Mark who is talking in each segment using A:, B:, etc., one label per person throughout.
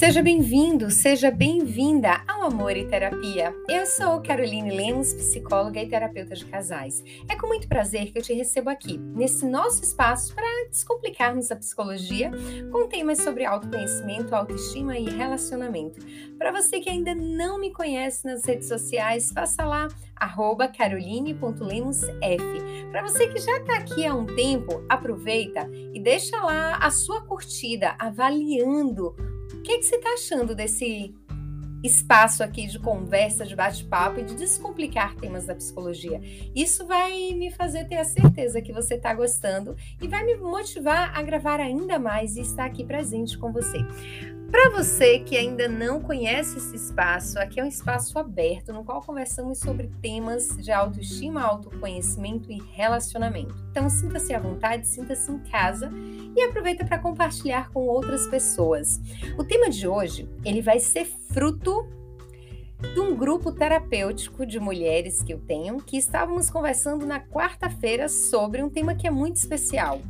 A: Seja bem-vindo, seja bem-vinda ao Amor e Terapia. Eu sou Caroline Lemos, psicóloga e terapeuta de casais. É com muito prazer que eu te recebo aqui, nesse nosso espaço para descomplicarmos a psicologia com temas sobre autoconhecimento, autoestima e relacionamento. Para você que ainda não me conhece nas redes sociais, faça lá caroline.lemosf. Para você que já está aqui há um tempo, aproveita e deixa lá a sua curtida avaliando o que, que você está achando desse espaço aqui de conversa, de bate-papo e de descomplicar temas da psicologia. Isso vai me fazer ter a certeza que você está gostando e vai me motivar a gravar ainda mais e estar aqui presente com você. Para você que ainda não conhece esse espaço, aqui é um espaço aberto no qual conversamos sobre temas de autoestima, autoconhecimento e relacionamento. Então sinta-se à vontade, sinta-se em casa e aproveita para compartilhar com outras pessoas. O tema de hoje, ele vai ser fruto de um grupo terapêutico de mulheres que eu tenho, que estávamos conversando na quarta-feira sobre um tema que é muito especial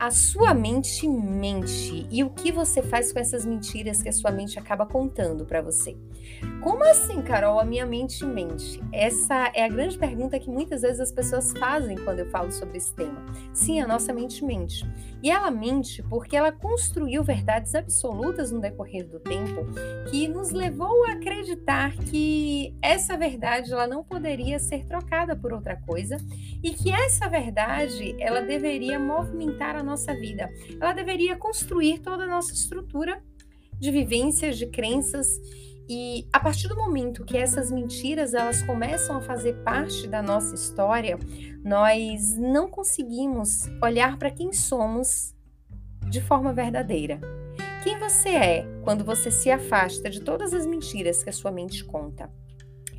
A: a sua mente mente e o que você faz com essas mentiras que a sua mente acaba contando para você. Como assim, Carol, a minha mente mente? Essa é a grande pergunta que muitas vezes as pessoas fazem quando eu falo sobre esse tema. Sim, a nossa mente mente. E ela mente porque ela construiu verdades absolutas no decorrer do tempo que nos levou a acreditar que essa verdade ela não poderia ser trocada por outra coisa e que essa verdade ela deveria movimentar a nossa vida. Ela deveria construir toda a nossa estrutura de vivências, de crenças e a partir do momento que essas mentiras elas começam a fazer parte da nossa história, nós não conseguimos olhar para quem somos de forma verdadeira. Quem você é quando você se afasta de todas as mentiras que a sua mente conta?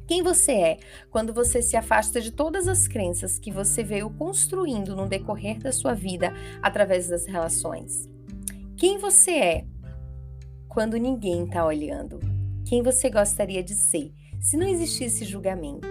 A: Quem você é quando você se afasta de todas as crenças que você veio construindo no decorrer da sua vida através das relações? Quem você é quando ninguém está olhando? Quem você gostaria de ser se não existisse julgamento?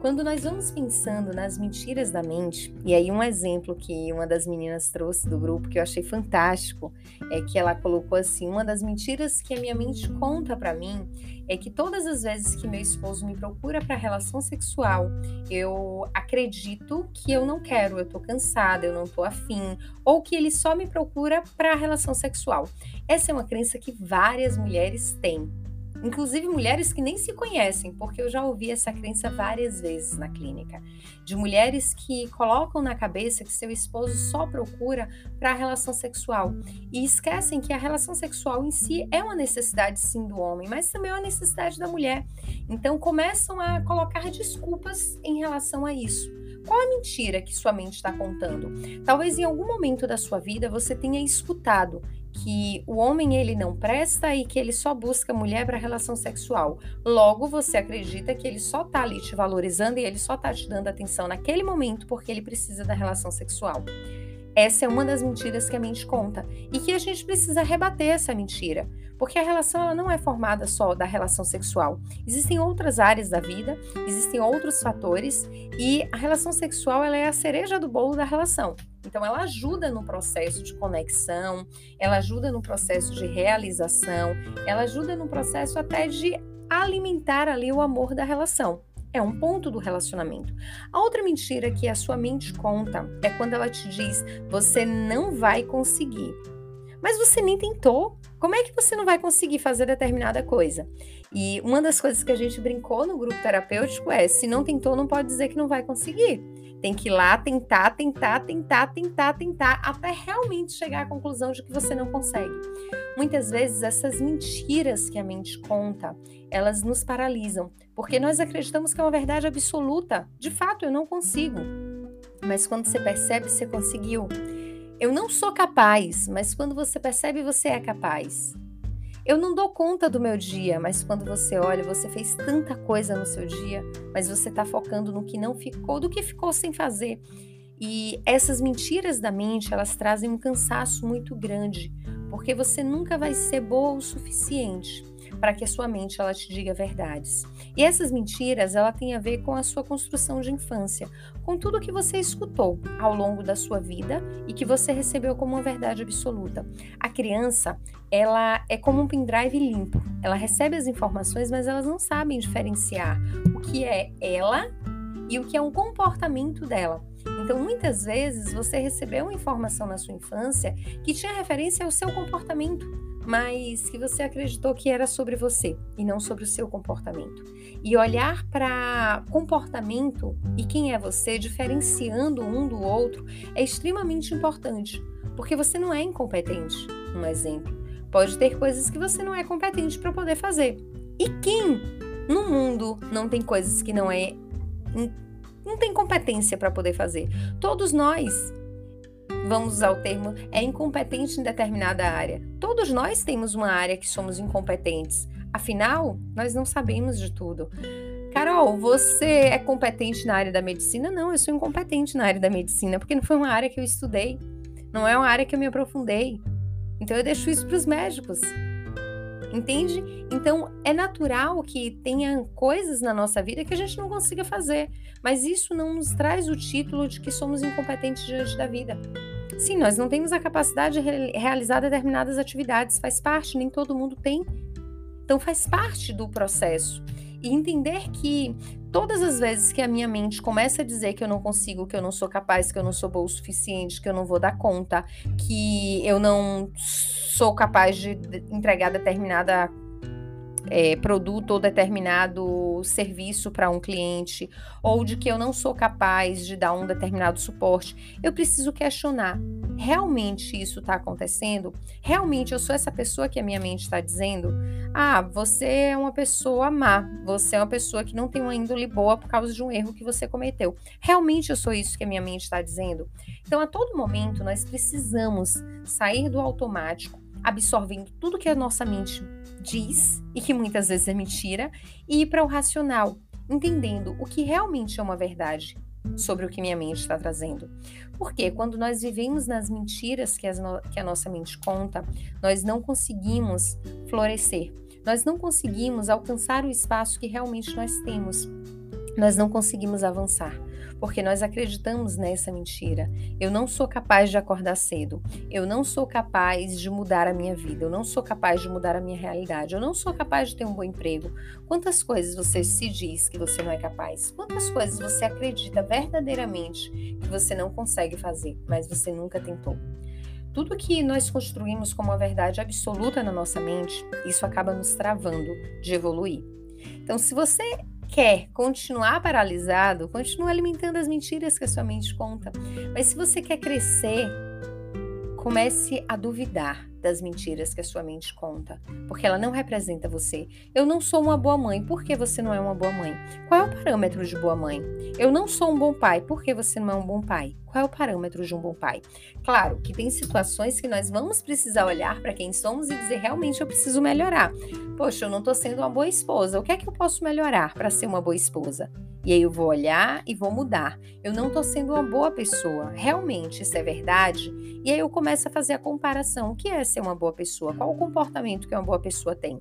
A: Quando nós vamos pensando nas mentiras da mente, e aí um exemplo que uma das meninas trouxe do grupo que eu achei fantástico, é que ela colocou assim: uma das mentiras que a minha mente conta para mim é que todas as vezes que meu esposo me procura para relação sexual, eu acredito que eu não quero, eu tô cansada, eu não tô afim, ou que ele só me procura para relação sexual. Essa é uma crença que várias mulheres têm inclusive mulheres que nem se conhecem, porque eu já ouvi essa crença várias vezes na clínica, de mulheres que colocam na cabeça que seu esposo só procura para a relação sexual e esquecem que a relação sexual em si é uma necessidade sim do homem, mas também é uma necessidade da mulher. Então começam a colocar desculpas em relação a isso. Qual a mentira que sua mente está contando? Talvez em algum momento da sua vida você tenha escutado que o homem ele não presta e que ele só busca mulher para relação sexual. Logo, você acredita que ele só tá ali te valorizando e ele só tá te dando atenção naquele momento porque ele precisa da relação sexual. Essa é uma das mentiras que a mente conta e que a gente precisa rebater essa mentira, porque a relação ela não é formada só da relação sexual. Existem outras áreas da vida, existem outros fatores e a relação sexual ela é a cereja do bolo da relação. Então ela ajuda no processo de conexão, ela ajuda no processo de realização, ela ajuda no processo até de alimentar ali o amor da relação é um ponto do relacionamento. A outra mentira que a sua mente conta é quando ela te diz: você não vai conseguir. Mas você nem tentou. Como é que você não vai conseguir fazer determinada coisa? E uma das coisas que a gente brincou no grupo terapêutico é: se não tentou, não pode dizer que não vai conseguir. Tem que ir lá tentar, tentar, tentar, tentar, tentar, até realmente chegar à conclusão de que você não consegue. Muitas vezes essas mentiras que a mente conta, elas nos paralisam, porque nós acreditamos que é uma verdade absoluta. De fato, eu não consigo. Mas quando você percebe, você conseguiu. Eu não sou capaz, mas quando você percebe, você é capaz. Eu não dou conta do meu dia, mas quando você olha, você fez tanta coisa no seu dia, mas você está focando no que não ficou, do que ficou sem fazer. E essas mentiras da mente, elas trazem um cansaço muito grande, porque você nunca vai ser boa o suficiente. para que a sua mente ela te diga verdades. E essas mentiras, ela tem a ver com a sua construção de infância, com tudo que você escutou ao longo da sua vida e que você recebeu como uma verdade absoluta. A criança, ela é como um pendrive limpo. Ela recebe as informações, mas elas não sabem diferenciar o que é ela e o que é um comportamento dela. Então, muitas vezes você recebeu uma informação na sua infância que tinha referência ao seu comportamento mas que você acreditou que era sobre você e não sobre o seu comportamento. E olhar para comportamento e quem é você, diferenciando um do outro, é extremamente importante, porque você não é incompetente. Um exemplo, pode ter coisas que você não é competente para poder fazer. E quem no mundo não tem coisas que não é não tem competência para poder fazer? Todos nós vamos usar o termo, é incompetente em determinada área. Todos nós temos uma área que somos incompetentes. Afinal, nós não sabemos de tudo. Carol, você é competente na área da medicina? Não, eu sou incompetente na área da medicina, porque não foi uma área que eu estudei, não é uma área que eu me aprofundei. Então eu deixo isso para os médicos. Entende? Então é natural que tenha coisas na nossa vida que a gente não consiga fazer, mas isso não nos traz o título de que somos incompetentes diante da vida. Sim, nós não temos a capacidade de realizar determinadas atividades, faz parte, nem todo mundo tem. Então faz parte do processo. E entender que todas as vezes que a minha mente começa a dizer que eu não consigo, que eu não sou capaz, que eu não sou boa o suficiente, que eu não vou dar conta, que eu não sou capaz de entregar determinada é, produto ou determinado serviço para um cliente, ou de que eu não sou capaz de dar um determinado suporte, eu preciso questionar: realmente isso está acontecendo? Realmente eu sou essa pessoa que a minha mente está dizendo? Ah, você é uma pessoa má, você é uma pessoa que não tem uma índole boa por causa de um erro que você cometeu. Realmente eu sou isso que a minha mente está dizendo? Então, a todo momento, nós precisamos sair do automático absorvendo tudo que a nossa mente diz e que muitas vezes é mentira e ir para o racional, entendendo o que realmente é uma verdade sobre o que minha mente está trazendo. Porque quando nós vivemos nas mentiras que, no que a nossa mente conta, nós não conseguimos florescer, nós não conseguimos alcançar o espaço que realmente nós temos, nós não conseguimos avançar porque nós acreditamos nessa mentira. Eu não sou capaz de acordar cedo. Eu não sou capaz de mudar a minha vida. Eu não sou capaz de mudar a minha realidade. Eu não sou capaz de ter um bom emprego. Quantas coisas você se diz que você não é capaz? Quantas coisas você acredita verdadeiramente que você não consegue fazer, mas você nunca tentou? Tudo que nós construímos como uma verdade absoluta na nossa mente, isso acaba nos travando de evoluir. Então, se você quer continuar paralisado, continua alimentando as mentiras que a sua mente conta. Mas se você quer crescer, comece a duvidar das mentiras que a sua mente conta, porque ela não representa você. Eu não sou uma boa mãe, por que você não é uma boa mãe? Qual é o parâmetro de boa mãe? Eu não sou um bom pai, por que você não é um bom pai? Qual é o parâmetro de um bom pai? Claro que tem situações que nós vamos precisar olhar para quem somos e dizer realmente eu preciso melhorar. Poxa, eu não estou sendo uma boa esposa. O que é que eu posso melhorar para ser uma boa esposa? E aí eu vou olhar e vou mudar. Eu não estou sendo uma boa pessoa. Realmente isso é verdade? E aí eu começo a fazer a comparação. O que é ser uma boa pessoa? Qual o comportamento que uma boa pessoa tem?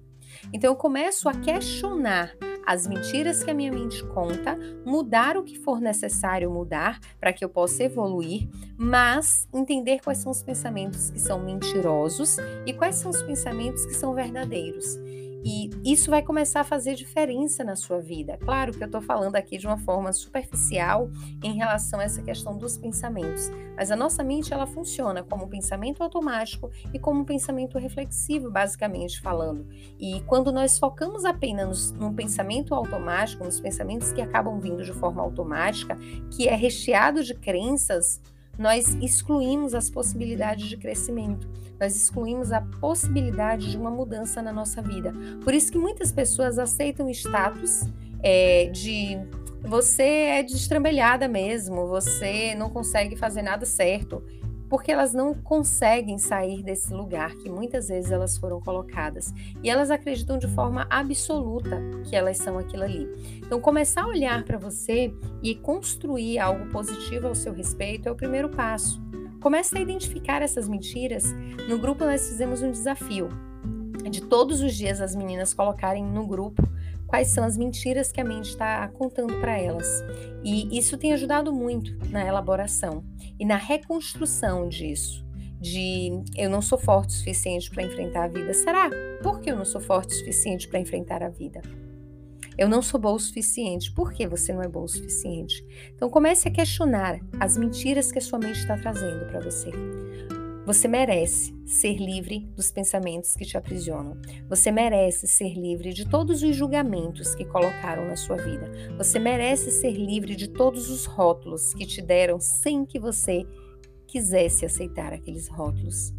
A: Então eu começo a questionar as mentiras que a minha mente conta, mudar o que for necessário mudar para que eu possa evoluir, mas entender quais são os pensamentos que são mentirosos e quais são os pensamentos que são verdadeiros. E isso vai começar a fazer diferença na sua vida. Claro que eu estou falando aqui de uma forma superficial em relação a essa questão dos pensamentos, mas a nossa mente ela funciona como um pensamento automático e como um pensamento reflexivo, basicamente falando. E quando nós focamos apenas num pensamento automático, nos pensamentos que acabam vindo de forma automática, que é recheado de crenças, nós excluímos as possibilidades de crescimento, nós excluímos a possibilidade de uma mudança na nossa vida. Por isso que muitas pessoas aceitam status é, de você é destrambelhada mesmo, você não consegue fazer nada certo porque elas não conseguem sair desse lugar que muitas vezes elas foram colocadas e elas acreditam de forma absoluta que elas são aquilo ali. Então, começar a olhar para você e construir algo positivo ao seu respeito é o primeiro passo. Comece a identificar essas mentiras. No grupo nós fizemos um desafio. de todos os dias as meninas colocarem no grupo quais são as mentiras que a mente está contando para elas. E isso tem ajudado muito na elaboração e na reconstrução disso. De eu não sou forte o suficiente para enfrentar a vida. Será? Por que eu não sou forte o suficiente para enfrentar a vida? Eu não sou boa o suficiente. Por que você não é boa o suficiente? Então comece a questionar as mentiras que a sua mente está trazendo para você. Você merece ser livre dos pensamentos que te aprisionam. Você merece ser livre de todos os julgamentos que colocaram na sua vida. Você merece ser livre de todos os rótulos que te deram sem que você quisesse aceitar aqueles rótulos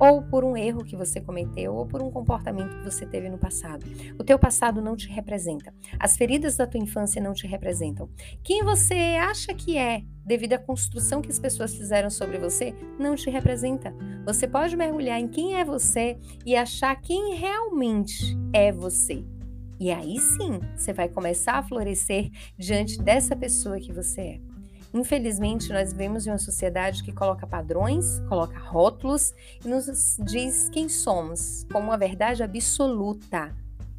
A: ou por um erro que você cometeu, ou por um comportamento que você teve no passado. O teu passado não te representa. As feridas da tua infância não te representam. Quem você acha que é, devido à construção que as pessoas fizeram sobre você, não te representa. Você pode mergulhar em quem é você e achar quem realmente é você. E aí sim, você vai começar a florescer diante dessa pessoa que você é. Infelizmente, nós vivemos em uma sociedade que coloca padrões, coloca rótulos e nos diz quem somos, como uma verdade absoluta.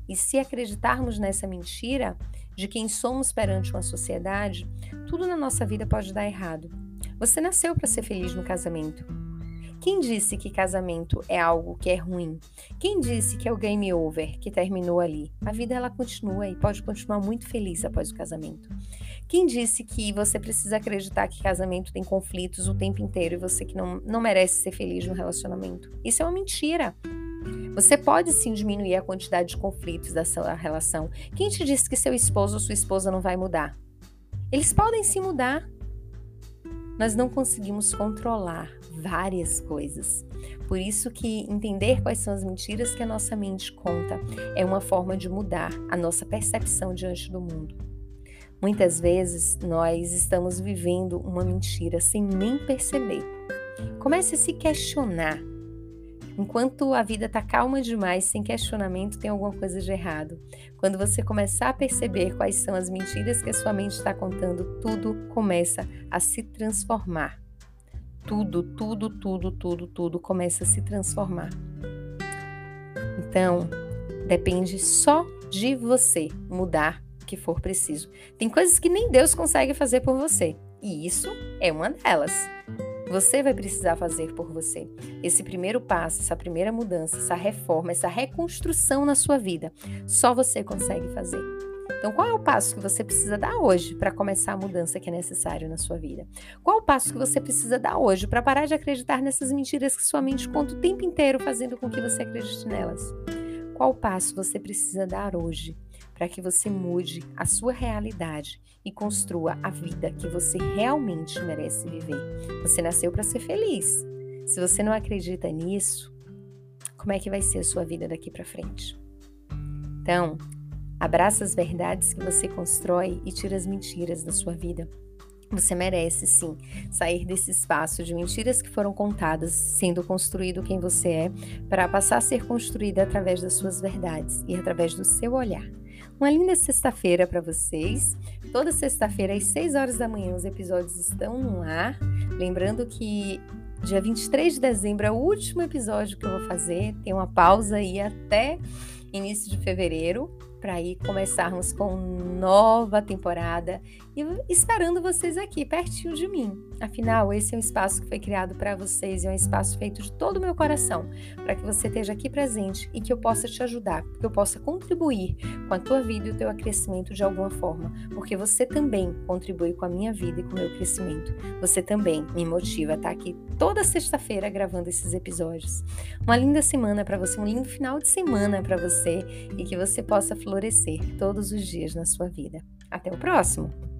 A: E se acreditarmos nessa mentira de quem somos perante uma sociedade, tudo na nossa vida pode dar errado. Você nasceu para ser feliz no casamento. Quem disse que casamento é algo que é ruim? Quem disse que é o game over, que terminou ali? A vida ela continua e pode continuar muito feliz após o casamento. Quem disse que você precisa acreditar que casamento tem conflitos o tempo inteiro e você que não, não merece ser feliz no relacionamento? Isso é uma mentira. Você pode sim diminuir a quantidade de conflitos da sua relação. Quem te disse que seu esposo ou sua esposa não vai mudar? Eles podem se mudar. Nós não conseguimos controlar várias coisas. Por isso que entender quais são as mentiras que a nossa mente conta é uma forma de mudar a nossa percepção diante do mundo. Muitas vezes nós estamos vivendo uma mentira sem nem perceber. Comece a se questionar. Enquanto a vida está calma demais, sem questionamento, tem alguma coisa de errado. Quando você começar a perceber quais são as mentiras que a sua mente está contando, tudo começa a se transformar. Tudo, tudo, tudo, tudo, tudo começa a se transformar. Então, depende só de você mudar que for preciso. Tem coisas que nem Deus consegue fazer por você, e isso é uma delas. Você vai precisar fazer por você. Esse primeiro passo, essa primeira mudança, essa reforma, essa reconstrução na sua vida, só você consegue fazer. Então, qual é o passo que você precisa dar hoje para começar a mudança que é necessário na sua vida? Qual é o passo que você precisa dar hoje para parar de acreditar nessas mentiras que sua mente conta o tempo inteiro, fazendo com que você acredite nelas? Qual passo você precisa dar hoje para que você mude a sua realidade e construa a vida que você realmente merece viver. Você nasceu para ser feliz. Se você não acredita nisso, como é que vai ser a sua vida daqui para frente? Então, abraça as verdades que você constrói e tira as mentiras da sua vida. Você merece sim sair desse espaço de mentiras que foram contadas, sendo construído quem você é, para passar a ser construída através das suas verdades e através do seu olhar. Uma linda sexta-feira para vocês. Toda sexta-feira, às 6 horas da manhã, os episódios estão no ar. Lembrando que dia 23 de dezembro é o último episódio que eu vou fazer. Tem uma pausa aí até início de fevereiro para aí começarmos com nova temporada e esperando vocês aqui pertinho de mim. Afinal, esse é um espaço que foi criado para vocês e é um espaço feito de todo o meu coração, para que você esteja aqui presente e que eu possa te ajudar, que eu possa contribuir com a tua vida e o teu crescimento de alguma forma, porque você também contribui com a minha vida e com o meu crescimento. Você também me motiva a estar aqui toda sexta-feira gravando esses episódios. Uma linda semana para você, um lindo final de semana para você e que você possa florescer todos os dias na sua vida. Até o próximo!